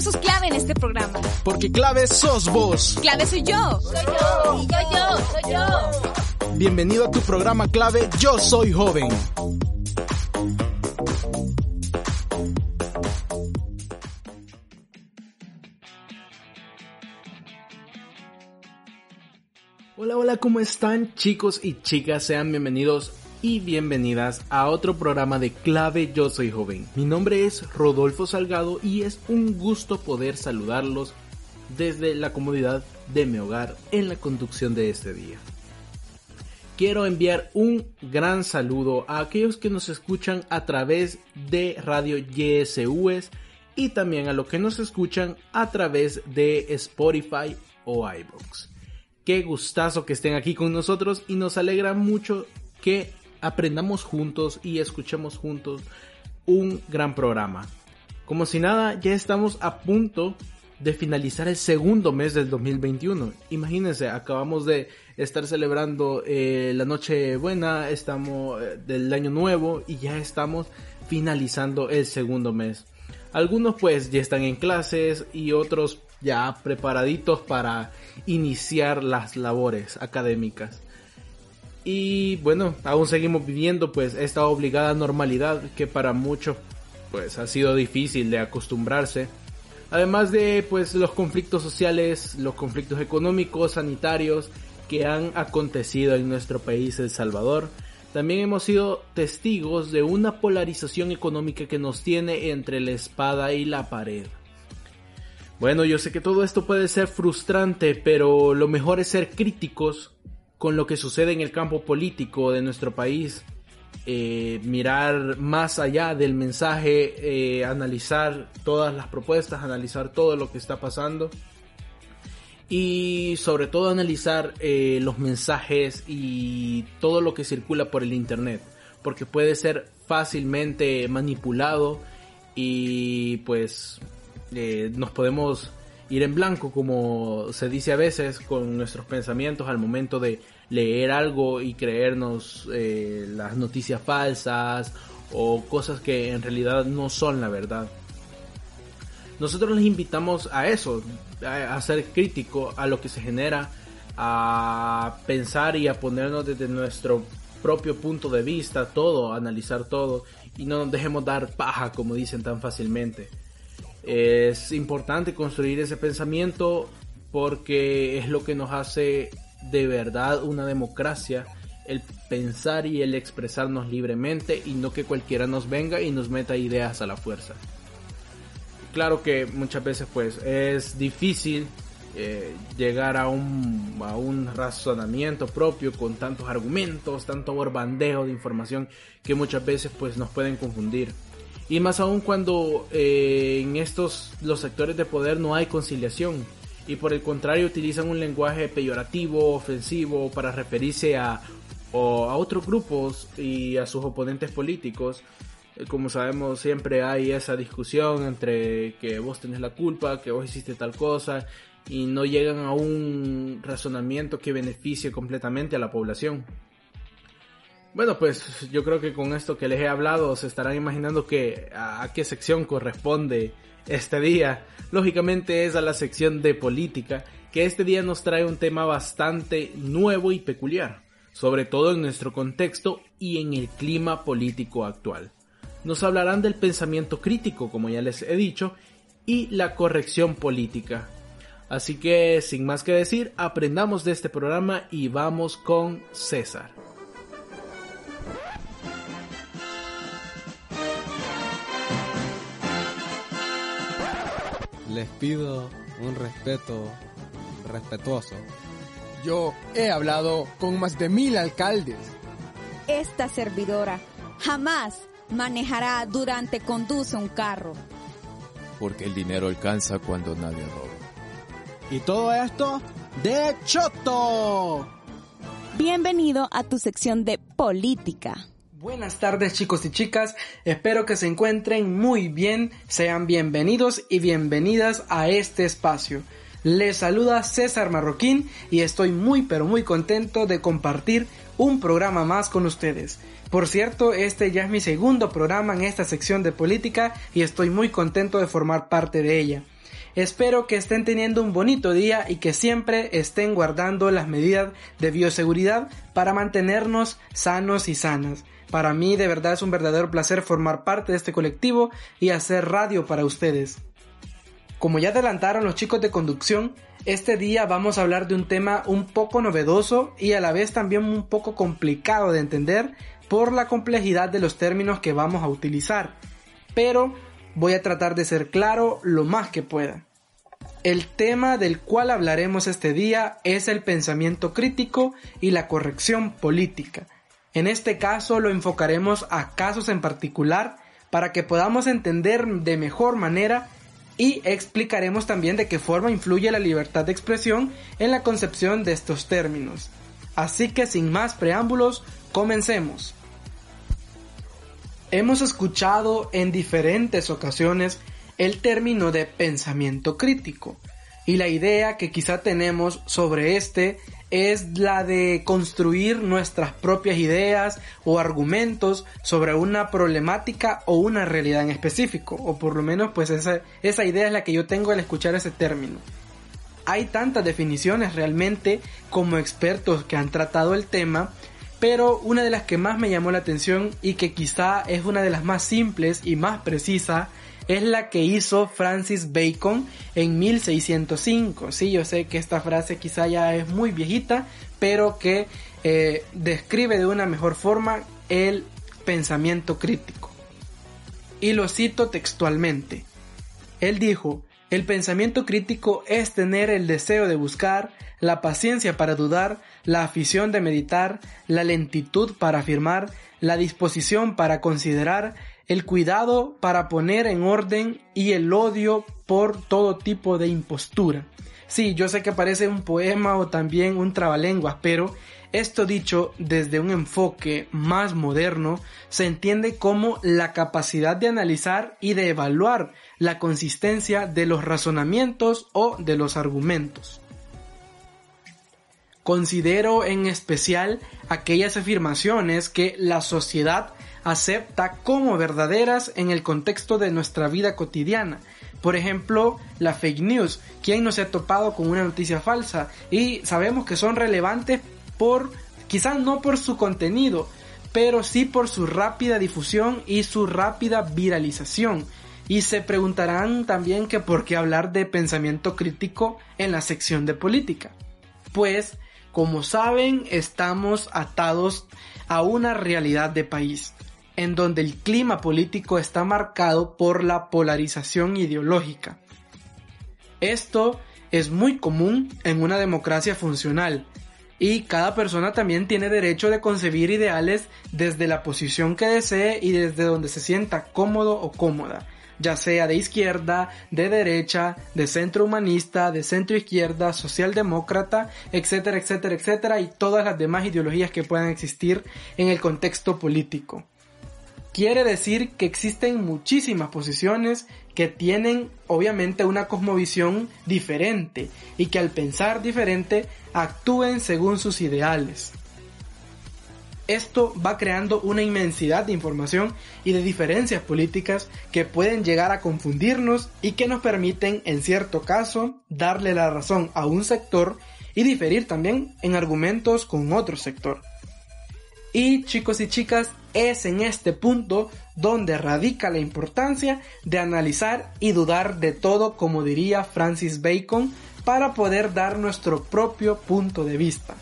Sus clave en este programa. Porque clave sos vos. Clave soy yo. Soy yo. Y yo, yo, soy yo. Bienvenido a tu programa clave Yo Soy Joven. Hola, hola, ¿cómo están chicos y chicas? Sean bienvenidos y bienvenidas a otro programa de Clave Yo Soy Joven. Mi nombre es Rodolfo Salgado y es un gusto poder saludarlos desde la comodidad de mi hogar en la conducción de este día. Quiero enviar un gran saludo a aquellos que nos escuchan a través de Radio YSUS y también a los que nos escuchan a través de Spotify o iBooks. Qué gustazo que estén aquí con nosotros y nos alegra mucho que aprendamos juntos y escuchemos juntos un gran programa. Como si nada, ya estamos a punto de finalizar el segundo mes del 2021. Imagínense, acabamos de estar celebrando eh, la noche buena, estamos eh, del año nuevo y ya estamos finalizando el segundo mes. Algunos pues ya están en clases y otros ya preparaditos para iniciar las labores académicas. Y bueno, aún seguimos viviendo pues esta obligada normalidad que para muchos pues ha sido difícil de acostumbrarse. Además de pues los conflictos sociales, los conflictos económicos, sanitarios que han acontecido en nuestro país El Salvador. También hemos sido testigos de una polarización económica que nos tiene entre la espada y la pared. Bueno, yo sé que todo esto puede ser frustrante, pero lo mejor es ser críticos con lo que sucede en el campo político de nuestro país, eh, mirar más allá del mensaje, eh, analizar todas las propuestas, analizar todo lo que está pasando y sobre todo analizar eh, los mensajes y todo lo que circula por el internet, porque puede ser fácilmente manipulado y pues nos podemos ir en blanco, como se dice a veces, con nuestros pensamientos al momento de leer algo y creernos eh, las noticias falsas o cosas que en realidad no son la verdad. Nosotros les invitamos a eso, a, ser crítico a lo que se genera, a pensar y a ponernos desde nuestro propio punto de vista todo, analizar todo y no nos dejemos dar paja como dicen tan fácilmente. Es importante construir ese pensamiento porque es lo que nos hace de verdad una democracia, el pensar y el expresarnos libremente y no que cualquiera nos venga y nos meta ideas a la fuerza. Claro que muchas veces pues es difícil eh, llegar a un, a un razonamiento propio con tantos argumentos, tanto borbandeo de información que muchas veces pues nos pueden confundir. Y más aún cuando eh, en estos los sectores de poder no hay conciliación y por el contrario utilizan un lenguaje peyorativo, ofensivo para referirse a, a otros grupos y a sus oponentes políticos. Eh, como sabemos siempre hay esa discusión entre que vos tenés la culpa, que vos hiciste tal cosa y no llegan a un razonamiento que beneficie completamente a la población. Bueno, pues yo creo que con esto que les he hablado se estarán imaginando que a, qué sección corresponde este día. Lógicamente es a la sección de política, que este día nos trae un tema bastante nuevo y peculiar, sobre todo en nuestro contexto y en el clima político actual. Nos hablarán del pensamiento crítico, como ya les he dicho, y la corrección política. Así que, sin más que decir, aprendamos de este programa y vamos con César. Les pido un respeto respetuoso. Yo he hablado con más de mil alcaldes. Esta servidora jamás manejará durante conduce un carro. Porque el dinero alcanza cuando nadie roba. Y todo esto de Choto. Bienvenido a tu sección de política. Buenas tardes chicos y chicas, espero que se encuentren muy bien, sean bienvenidos y bienvenidas a este espacio. Les saluda César Marroquín y estoy muy pero muy contento de compartir un programa más con ustedes. Por cierto, este ya es mi segundo programa en esta sección de política y estoy muy contento de formar parte de ella. Espero que estén teniendo un bonito día y que siempre estén guardando las medidas de bioseguridad para mantenernos sanos y sanas. Para mí de verdad es un verdadero placer formar parte de este colectivo y hacer radio para ustedes. Como ya adelantaron los chicos de conducción, este día vamos a hablar de un tema un poco novedoso y a la vez también un poco complicado de entender por la complejidad de los términos que vamos a utilizar. Pero voy a tratar de ser claro lo más que pueda. El tema del cual hablaremos este día es el pensamiento crítico y la corrección política. En este caso lo enfocaremos a casos en particular para que podamos entender de mejor manera y explicaremos también de qué forma influye la libertad de expresión en la concepción de estos términos. Así que sin más preámbulos, comencemos. Hemos escuchado en diferentes ocasiones el término de pensamiento crítico y la idea que quizá tenemos sobre este es la de construir nuestras propias ideas o argumentos sobre una problemática o una realidad en específico o por lo menos pues esa, esa idea es la que yo tengo al escuchar ese término. Hay tantas definiciones realmente como expertos que han tratado el tema pero una de las que más me llamó la atención y que quizá es una de las más simples y más precisas es la que hizo Francis Bacon en 1605. Sí, yo sé que esta frase quizá ya es muy viejita, pero que eh, describe de una mejor forma el pensamiento crítico. Y lo cito textualmente. Él dijo, el pensamiento crítico es tener el deseo de buscar, la paciencia para dudar, la afición de meditar, la lentitud para afirmar, la disposición para considerar, el cuidado para poner en orden y el odio por todo tipo de impostura. Sí, yo sé que parece un poema o también un trabalenguas, pero esto dicho desde un enfoque más moderno, se entiende como la capacidad de analizar y de evaluar la consistencia de los razonamientos o de los argumentos. Considero en especial aquellas afirmaciones que la sociedad acepta como verdaderas en el contexto de nuestra vida cotidiana. Por ejemplo, la fake news. ¿Quién no se ha topado con una noticia falsa? Y sabemos que son relevantes por, quizás no por su contenido, pero sí por su rápida difusión y su rápida viralización. Y se preguntarán también que por qué hablar de pensamiento crítico en la sección de política. Pues, como saben, estamos atados a una realidad de país, en donde el clima político está marcado por la polarización ideológica. Esto es muy común en una democracia funcional, y cada persona también tiene derecho de concebir ideales desde la posición que desee y desde donde se sienta cómodo o cómoda, ya sea de izquierda, de derecha, de centro humanista, de centro izquierda, socialdemócrata, etcétera, etcétera, etcétera, y todas las demás ideologías que puedan existir en el contexto político. Quiere decir que existen muchísimas posiciones que tienen obviamente una cosmovisión diferente y que al pensar diferente actúen según sus ideales. Esto va creando una inmensidad de información y de diferencias políticas que pueden llegar a confundirnos y que nos permiten en cierto caso darle la razón a un sector y diferir también en argumentos con otro sector. Y chicos y chicas, es en este punto donde radica la importancia de analizar y dudar de todo, como diría Francis Bacon, para poder dar nuestro propio punto de vista.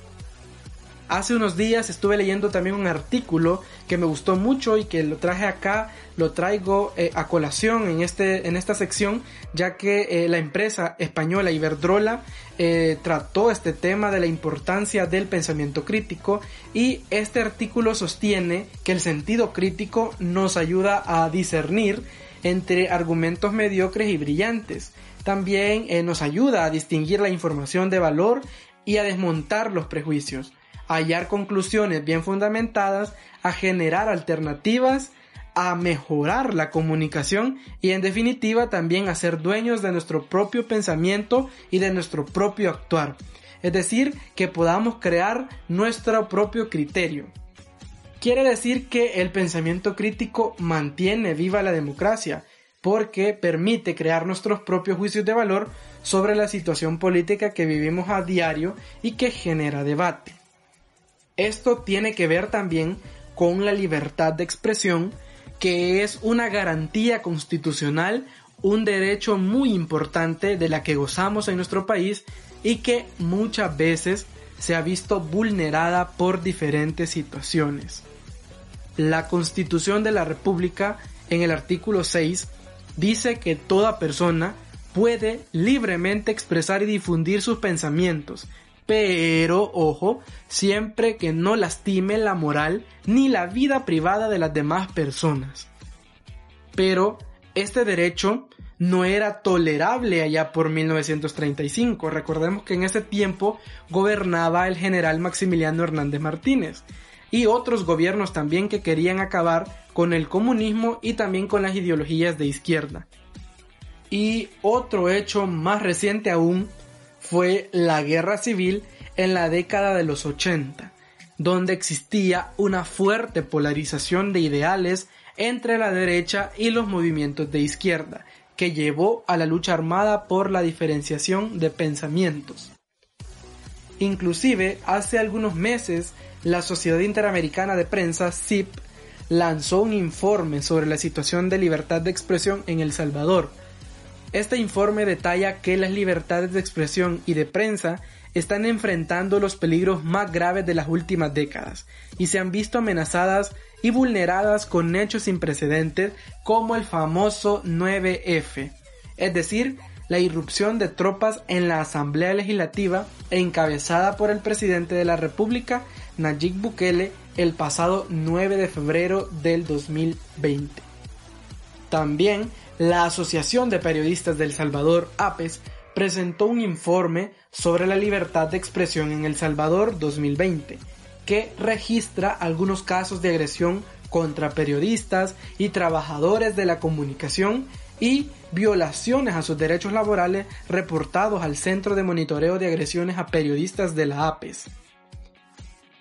Hace unos días estuve leyendo también un artículo que me gustó mucho y que lo traje acá, lo traigo eh, a colación en, este, en esta sección, ya que eh, la empresa española Iberdrola eh, trató este tema de la importancia del pensamiento crítico y este artículo sostiene que el sentido crítico nos ayuda a discernir entre argumentos mediocres y brillantes. También nos ayuda a distinguir la información de valor y a desmontar los prejuicios hallar conclusiones bien fundamentadas, a generar alternativas, a mejorar la comunicación y en definitiva también a ser dueños de nuestro propio pensamiento y de nuestro propio actuar. Es decir, que podamos crear nuestro propio criterio. Quiere decir que el pensamiento crítico mantiene viva la democracia, porque permite crear nuestros propios juicios de valor sobre la situación política que vivimos a diario y que genera debate. Esto tiene que ver también con la libertad de expresión, que es una garantía constitucional, un derecho muy importante de la que gozamos en nuestro país y que muchas veces se ha visto vulnerada por diferentes situaciones. La Constitución de la República, en el artículo 6, dice que toda persona puede libremente expresar y difundir sus pensamientos, pero, ojo, siempre que no lastime la moral ni la vida privada de las demás personas. Pero este derecho no era tolerable allá por 1935. Recordemos que en ese tiempo gobernaba el general Maximiliano Hernández Martínez y otros gobiernos también que querían acabar con el comunismo y también con las ideologías de izquierda. Y otro hecho más reciente aún fue la guerra civil en la década de los 80, donde existía una fuerte polarización de ideales entre la derecha y los movimientos de izquierda, que llevó a la lucha armada por la diferenciación de pensamientos. Inclusive, hace algunos meses, la Sociedad Interamericana de Prensa, SIP, lanzó un informe sobre la situación de libertad de expresión en El Salvador. Este informe detalla que las libertades de expresión y de prensa están enfrentando los peligros más graves de las últimas décadas y se han visto amenazadas y vulneradas con hechos sin precedentes como el famoso 9F, es decir, la irrupción de tropas en la Asamblea Legislativa encabezada por el presidente de la República, Nayib Bukele, el pasado 9 de febrero del 2020. También la Asociación de Periodistas del Salvador, APES, presentó un informe sobre la libertad de expresión en El Salvador 2020, que registra algunos casos de agresión contra periodistas y trabajadores de la comunicación y violaciones a sus derechos laborales reportados al Centro de Monitoreo de Agresiones a Periodistas de la APES.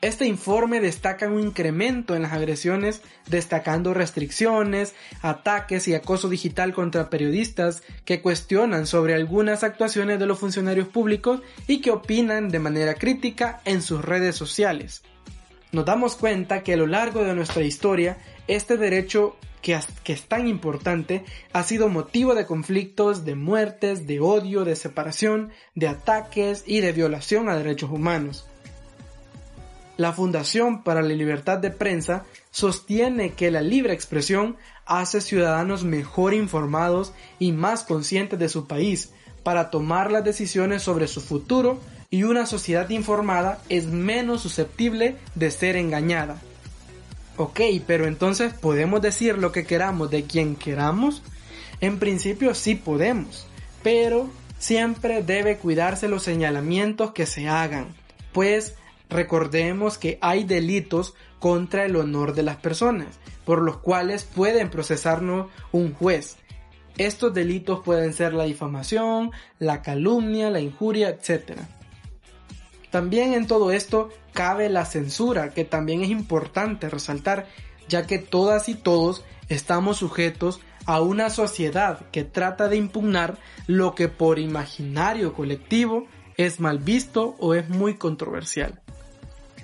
Este informe destaca un incremento en las agresiones, destacando restricciones, ataques y acoso digital contra periodistas que cuestionan sobre algunas actuaciones de los funcionarios públicos y que opinan de manera crítica en sus redes sociales. Nos damos cuenta que a lo largo de nuestra historia, este derecho que, es tan importante ha sido motivo de conflictos, de muertes, de odio, de separación, de ataques y de violación a derechos humanos. La Fundación para la Libertad de Prensa sostiene que la libre expresión hace ciudadanos mejor informados y más conscientes de su país para tomar las decisiones sobre su futuro y una sociedad informada es menos susceptible de ser engañada. Ok, pero entonces ¿podemos decir lo que queramos de quien queramos? En principio sí podemos, pero siempre debe cuidarse los señalamientos que se hagan, pues Recordemos que hay delitos contra el honor de las personas, por los cuales pueden procesarnos un juez. Estos delitos pueden ser la difamación, la calumnia, la injuria, etc. También en todo esto cabe la censura, que también es importante resaltar, ya que todas y todos estamos sujetos a una sociedad que trata de impugnar lo que por imaginario colectivo es mal visto o es muy controversial.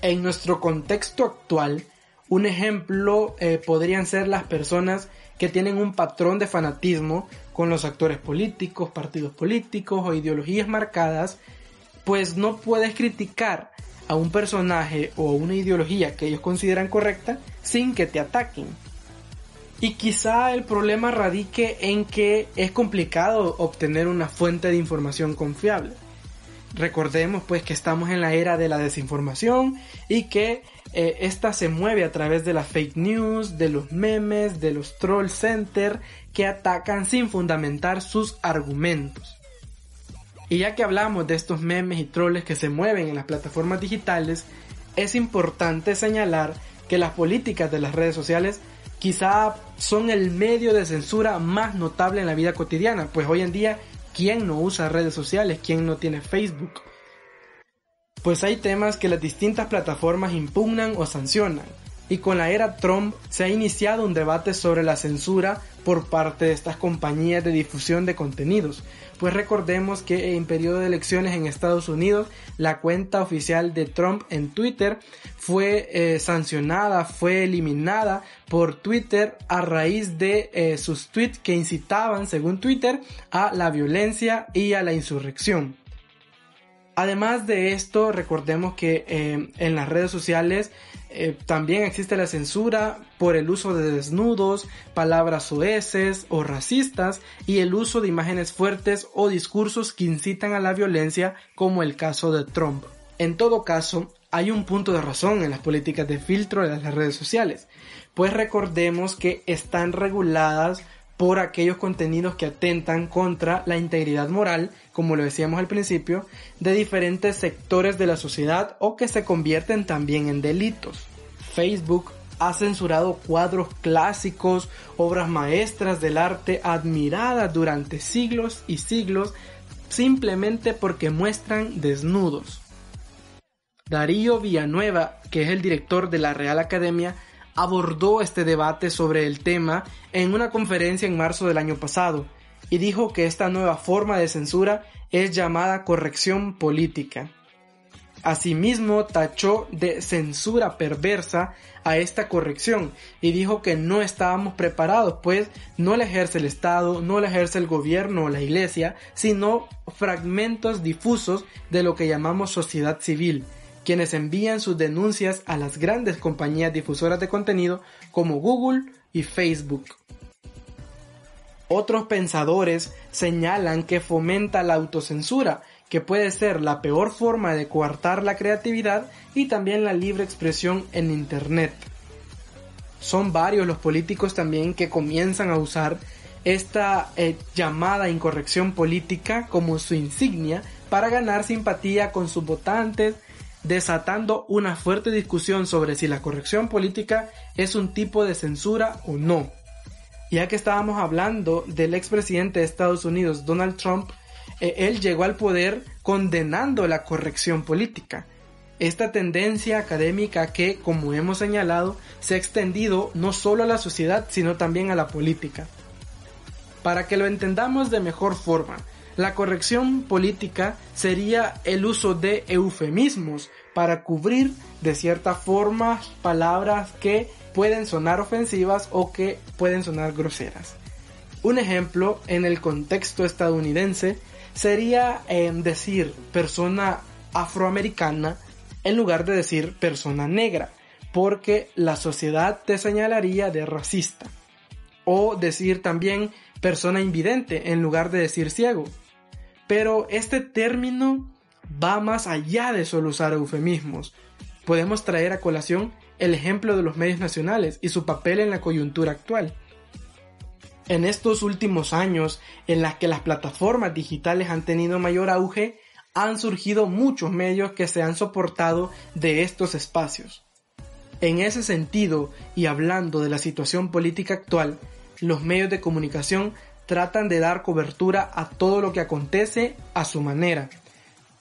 En nuestro contexto actual, un ejemplo eh, podrían ser las personas que tienen un patrón de fanatismo con los actores políticos, partidos políticos o ideologías marcadas, pues no puedes criticar a un personaje o una ideología que ellos consideran correcta sin que te ataquen. Y quizá el problema radique en que es complicado obtener una fuente de información confiable. Recordemos pues que estamos en la era de la desinformación y que eh, esta se mueve a través de las fake news, de los memes, de los troll center que atacan sin fundamentar sus argumentos. Y ya que hablamos de estos memes y trolls que se mueven en las plataformas digitales, es importante señalar que las políticas de las redes sociales quizá son el medio de censura más notable en la vida cotidiana, pues hoy en día ¿Quién no usa redes sociales? ¿Quién no tiene Facebook? Pues hay temas que las distintas plataformas impugnan o sancionan, y con la era Trump se ha iniciado un debate sobre la censura por parte de estas compañías de difusión de contenidos. Pues recordemos que en periodo de elecciones en Estados Unidos la cuenta oficial de Trump en Twitter fue eh, sancionada, fue eliminada por Twitter a raíz de eh, sus tweets que incitaban, según Twitter, a la violencia y a la insurrección. Además de esto, recordemos que eh, en las redes sociales eh, también existe la censura por el uso de desnudos, palabras soeces o racistas y el uso de imágenes fuertes o discursos que incitan a la violencia como el caso de Trump. En todo caso, hay un punto de razón en las políticas de filtro de las redes sociales, pues recordemos que están reguladas por aquellos contenidos que atentan contra la integridad moral, como lo decíamos al principio, de diferentes sectores de la sociedad o que se convierten también en delitos. Facebook ha censurado cuadros clásicos, obras maestras del arte admiradas durante siglos y siglos simplemente porque muestran desnudos. Darío Villanueva, que es el director de la Real Academia, abordó este debate sobre el tema en una conferencia en marzo del año pasado y dijo que esta nueva forma de censura es llamada corrección política. Asimismo, tachó de censura perversa a esta corrección y dijo que no estábamos preparados, pues no la ejerce el Estado, no la ejerce el gobierno o la iglesia, sino fragmentos difusos de lo que llamamos sociedad civil, quienes envían sus denuncias a las grandes compañías difusoras de contenido como Google y Facebook. Otros pensadores señalan que fomenta la autocensura, que puede ser la peor forma de coartar la creatividad y también la libre expresión en Internet. Son varios los políticos también que comienzan a usar esta eh, llamada incorrección política como su insignia para ganar simpatía con sus votantes desatando una fuerte discusión sobre si la corrección política es un tipo de censura o no. Ya que estábamos hablando del expresidente de Estados Unidos, Donald Trump, eh, él llegó al poder condenando la corrección política. Esta tendencia académica que, como hemos señalado, se ha extendido no solo a la sociedad, sino también a la política. Para que lo entendamos de mejor forma, la corrección política sería el uso de eufemismos para cubrir de cierta forma palabras que pueden sonar ofensivas o que pueden sonar groseras. Un ejemplo en el contexto estadounidense sería em, decir persona afroamericana en lugar de decir persona negra, porque la sociedad te señalaría de racista. O decir también persona invidente en lugar de decir ciego, pero este término va más allá de solo usar eufemismos. Podemos traer a colación el ejemplo de los medios nacionales y su papel en la coyuntura actual. En estos últimos años, en las que las plataformas digitales han tenido mayor auge, han surgido muchos medios que se han soportado de estos espacios. En ese sentido, y hablando de la situación política actual, los medios de comunicación tratan de dar cobertura a todo lo que acontece a su manera.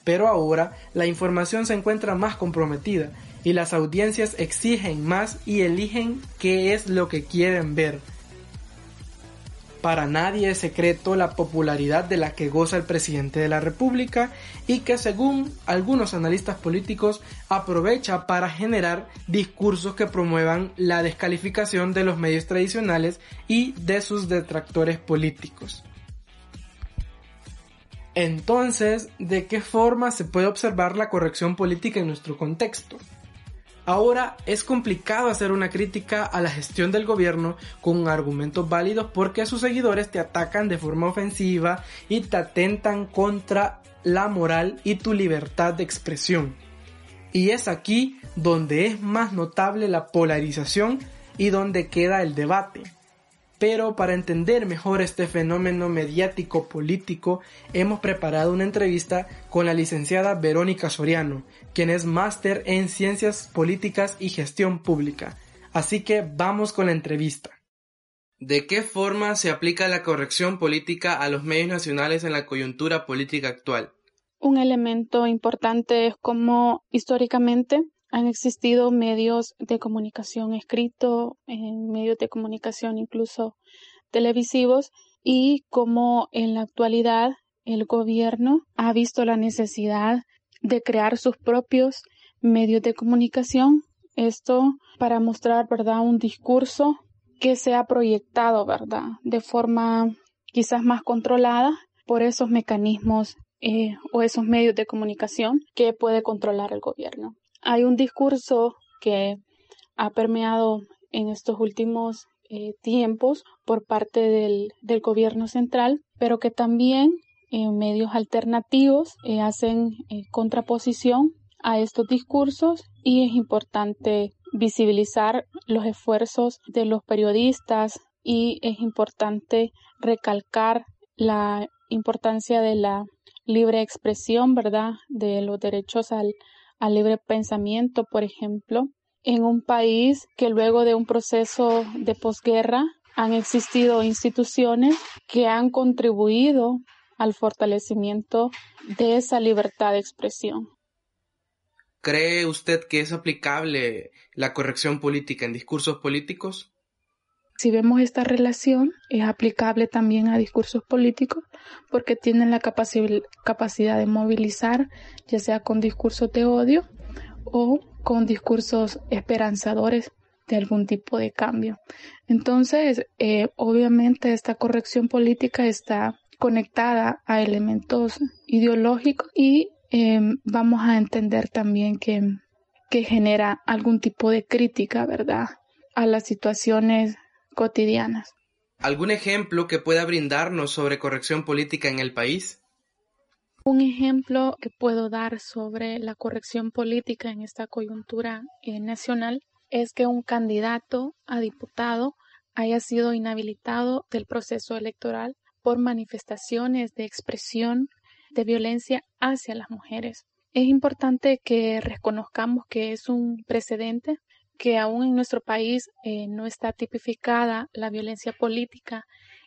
Pero ahora la información se encuentra más comprometida y las audiencias exigen más y eligen qué es lo que quieren ver. Para nadie es secreto la popularidad de la que goza el presidente de la República y que según algunos analistas políticos aprovecha para generar discursos que promuevan la descalificación de los medios tradicionales y de sus detractores políticos. Entonces, ¿de qué forma se puede observar la corrección política en nuestro contexto? Ahora es complicado hacer una crítica a la gestión del gobierno con argumentos válidos porque sus seguidores te atacan de forma ofensiva y te atentan contra la moral y tu libertad de expresión. Y es aquí donde es más notable la polarización y donde queda el debate. Pero para entender mejor este fenómeno mediático político, hemos preparado una entrevista con la licenciada Verónica Soriano, quien es máster en Ciencias Políticas y Gestión Pública. Así que vamos con la entrevista. ¿De qué forma se aplica la corrección política a los medios nacionales en la coyuntura política actual? Un elemento importante es cómo históricamente Han existido medios de comunicación escrito, en medios de comunicación incluso televisivos y como en la actualidad el gobierno ha visto la necesidad de crear sus propios medios de comunicación. Esto para mostrar, ¿verdad?, un discurso que sea proyectado, ¿verdad?, de forma quizás más controlada por esos mecanismos eh, o esos medios de comunicación que puede controlar el gobierno. Hay un discurso que ha permeado en estos últimos eh, tiempos por parte del, del, gobierno central, pero que también medios alternativos eh, hacen contraposición a estos discursos y es importante visibilizar los esfuerzos de los periodistas y es importante recalcar la importancia de la libre expresión, ¿verdad? De los derechos al, al libre pensamiento, por ejemplo, en un país que luego de un proceso de posguerra han existido instituciones que han contribuido al fortalecimiento de esa libertad de expresión. ¿Cree usted que es aplicable la corrección política en discursos políticos? Si vemos esta relación, es aplicable también a discursos políticos porque tienen la capacidad de movilizar, ya sea con discursos de odio o con discursos esperanzadores de algún tipo de cambio. Entonces, eh, obviamente esta corrección política está conectada a elementos ideológicos y em, vamos a entender también que, que genera algún tipo de crítica, ¿verdad? A las situaciones cotidianas. ¿Algún ejemplo que pueda brindarnos sobre corrección política en el país? Un ejemplo que puedo dar sobre la corrección política en esta coyuntura eh, nacional es que un candidato a diputado haya sido inhabilitado del proceso electoral por manifestaciones de expresión de violencia hacia las mujeres. Es importante que reconozcamos que es un precedente que aún en nuestro país eh, no está tipificada la violencia política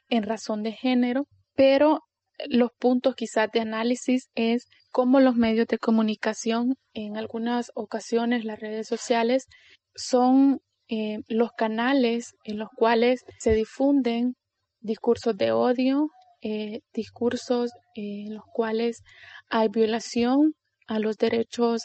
en razón de género, pero los puntos quizás de análisis es cómo los medios de comunicación, en algunas ocasiones las redes sociales, son eh, los canales en los cuales se difunden discursos de odio, eh, discursos en los cuales hay violación a los derechos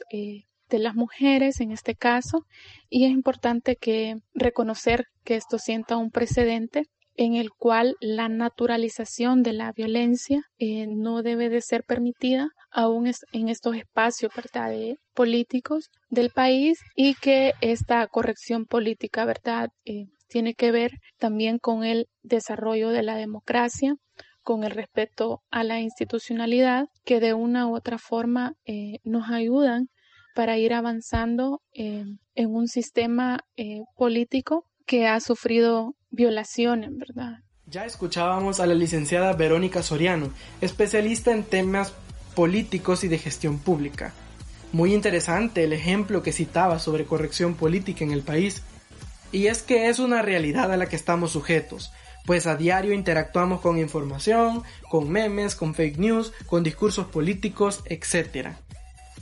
de las mujeres en este caso y es importante que reconocer que esto sienta un precedente en el cual la naturalización de la violencia eh, no debe de ser permitida aún en estos espacios ¿verdad? políticos del país y que esta corrección política verdad eh, tiene que ver también con el desarrollo de la democracia con el respeto a la institucionalidad que de una u otra forma eh, nos ayudan para ir avanzando en un sistema eh, político que ha sufrido violaciones, ¿verdad? Ya escuchábamos a la licenciada Verónica Soriano, especialista en temas políticos y de gestión pública. Muy interesante el ejemplo que citaba sobre corrección política en el país. Y es que es una realidad a la que estamos sujetos, pues a diario interactuamos con información, con memes, con fake news, con discursos políticos, etc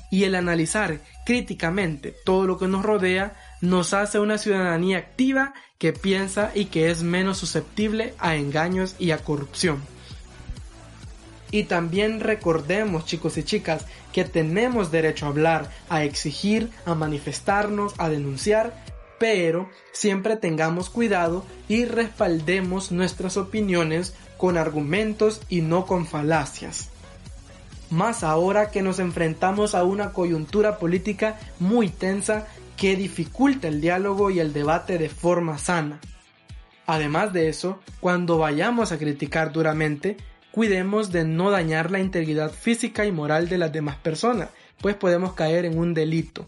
y el analizar críticamente todo lo que nos rodea nos hace una ciudadanía activa que piensa y que es menos susceptible a engaños y a corrupción. Y también recordemos, chicos y chicas, que tenemos derecho a hablar, a exigir, a manifestarnos, a denunciar, pero siempre tengamos cuidado y respaldemos nuestras opiniones con argumentos y no con falacias más ahora que nos enfrentamos a una coyuntura política muy tensa que dificulta el diálogo y el debate de forma sana. Además de eso, cuando vayamos a criticar duramente, cuidemos de no dañar la integridad física y moral de las demás personas, pues podemos caer en un delito.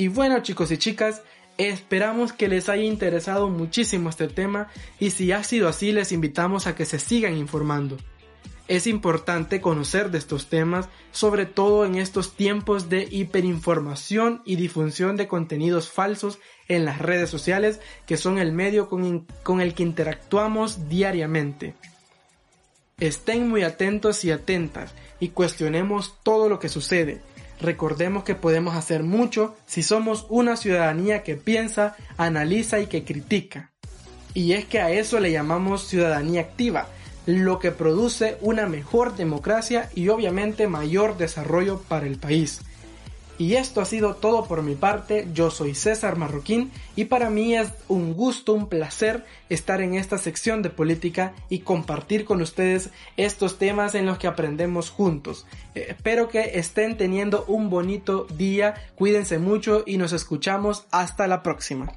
Y bueno chicos y chicas, esperamos que les haya interesado muchísimo este tema y si ha sido así les invitamos a que se sigan informando. Es importante conocer de estos temas, sobre todo en estos tiempos de hiperinformación y difusión de contenidos falsos en las redes sociales, que son el medio con, el que interactuamos diariamente. Estén muy atentos y atentas y cuestionemos todo lo que sucede. Recordemos que podemos hacer mucho si somos una ciudadanía que piensa, analiza y que critica. Y es que a eso le llamamos ciudadanía activa, lo que produce una mejor democracia y obviamente mayor desarrollo para el país. Y esto ha sido todo por mi parte, yo soy César Marroquín y para mí es un gusto, un placer estar en esta sección de política y compartir con ustedes estos temas en los que aprendemos juntos. Eh, espero que estén teniendo un bonito día, cuídense mucho y nos escuchamos hasta la próxima.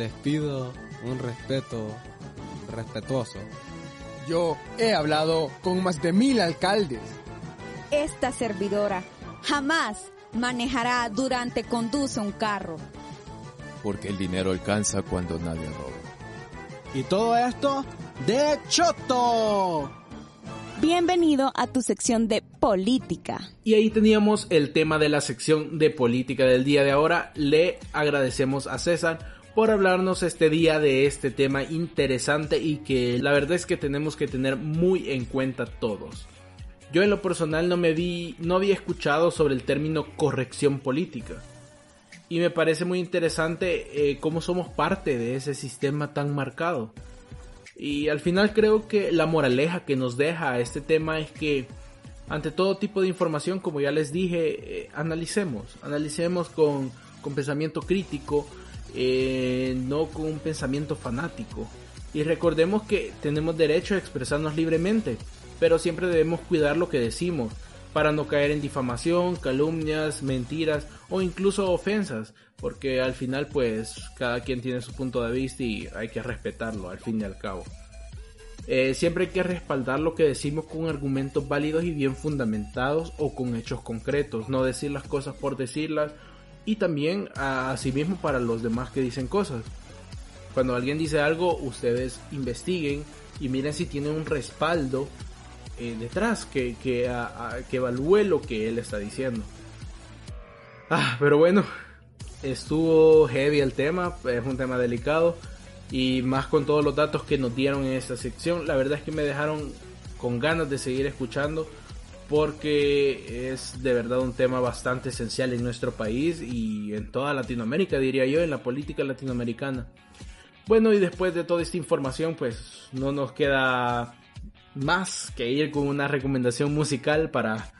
Les pido un respeto respetuoso. Yo he hablado con más de mil alcaldes. Esta servidora jamás manejará durante conduce un carro. Porque el dinero alcanza cuando nadie roba. Y todo esto de Choto. Bienvenido a tu sección de política. Y ahí teníamos el tema de la sección de política del día de ahora. Le agradecemos a César por hablarnos este día de este tema interesante y que la verdad es que tenemos que tener muy en cuenta todos. Yo en lo personal no me vi, no había escuchado sobre el término corrección política. Y me parece muy interesante eh, cómo somos parte de ese sistema tan marcado. Y al final creo que la moraleja que nos deja este tema es que ante todo tipo de información, como ya les dije, eh, analicemos, analicemos con, con pensamiento crítico, eh, no con un pensamiento fanático. Y recordemos que tenemos derecho a expresarnos libremente, pero siempre debemos cuidar lo que decimos para no caer en difamación, calumnias, mentiras o incluso ofensas, porque al final pues cada quien tiene su punto de vista y hay que respetarlo al fin y al cabo. Eh, siempre hay que respaldar lo que decimos con argumentos válidos y bien fundamentados o con hechos concretos, no decir las cosas por decirlas y también a, sí mismo para los demás que dicen cosas. Cuando alguien dice algo, ustedes investiguen y miren si tiene un respaldo eh, detrás que, que, evalúe lo que él está diciendo. Ah, pero bueno, estuvo heavy el tema, es un tema delicado y más con todos los datos que nos dieron en esta sección, la verdad es que me dejaron con ganas de seguir escuchando porque es de verdad un tema bastante esencial en nuestro país y en toda Latinoamérica, diría yo, en la política latinoamericana. Bueno, y después de toda esta información, pues no nos queda más que ir con una recomendación musical para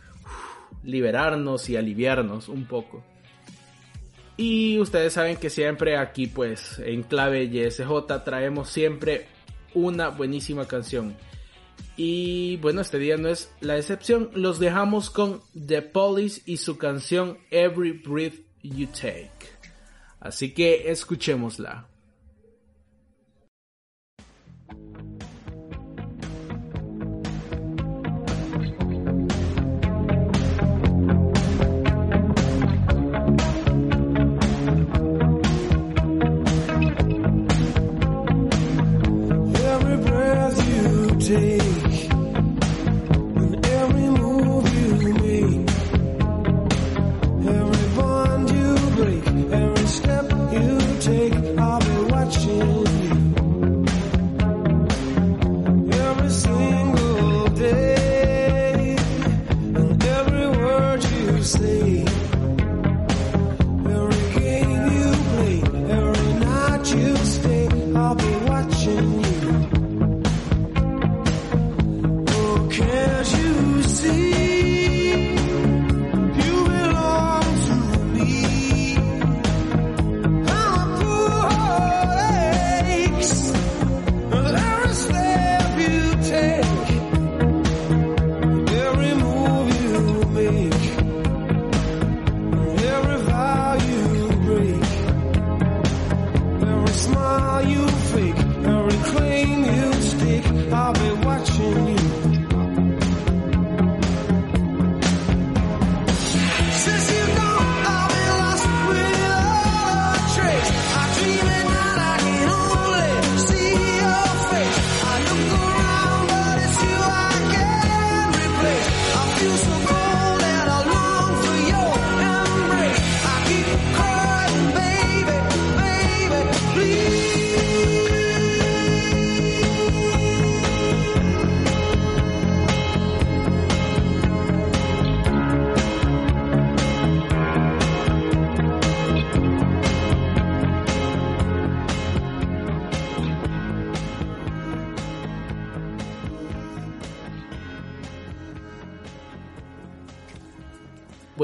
liberarnos y aliviarnos un poco. Y ustedes saben que siempre aquí, pues en clave YSJ, traemos siempre una buenísima canción. Y bueno, este día no es la excepción. Los dejamos con The Police y su canción Every Breath You Take. Así que escuchémosla. day.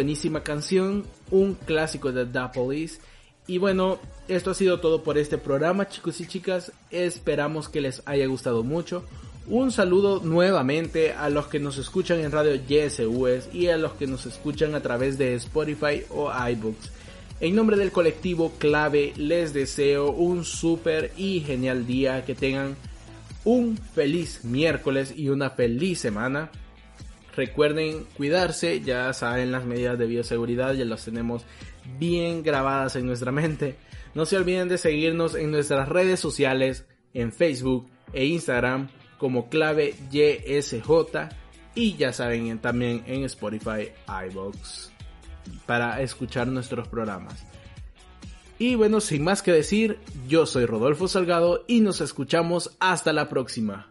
Buenísima canción, un clásico de The Police. Y bueno, esto ha sido todo por este programa, chicos y chicas. Esperamos que les haya gustado mucho. Un saludo nuevamente a los que nos escuchan en Radio YSUS y a los que nos escuchan a través de Spotify o iBooks. En nombre del colectivo Clave les deseo un súper y genial día, que tengan un feliz miércoles y una feliz semana. Recuerden cuidarse, ya saben las medidas de bioseguridad, ya las tenemos bien grabadas en nuestra mente. No se olviden de seguirnos en nuestras redes sociales, en Facebook e Instagram como clave YSJ y ya saben también en Spotify, iBox para escuchar nuestros programas. Y bueno, sin más que decir, yo soy Rodolfo Salgado y nos escuchamos hasta la próxima.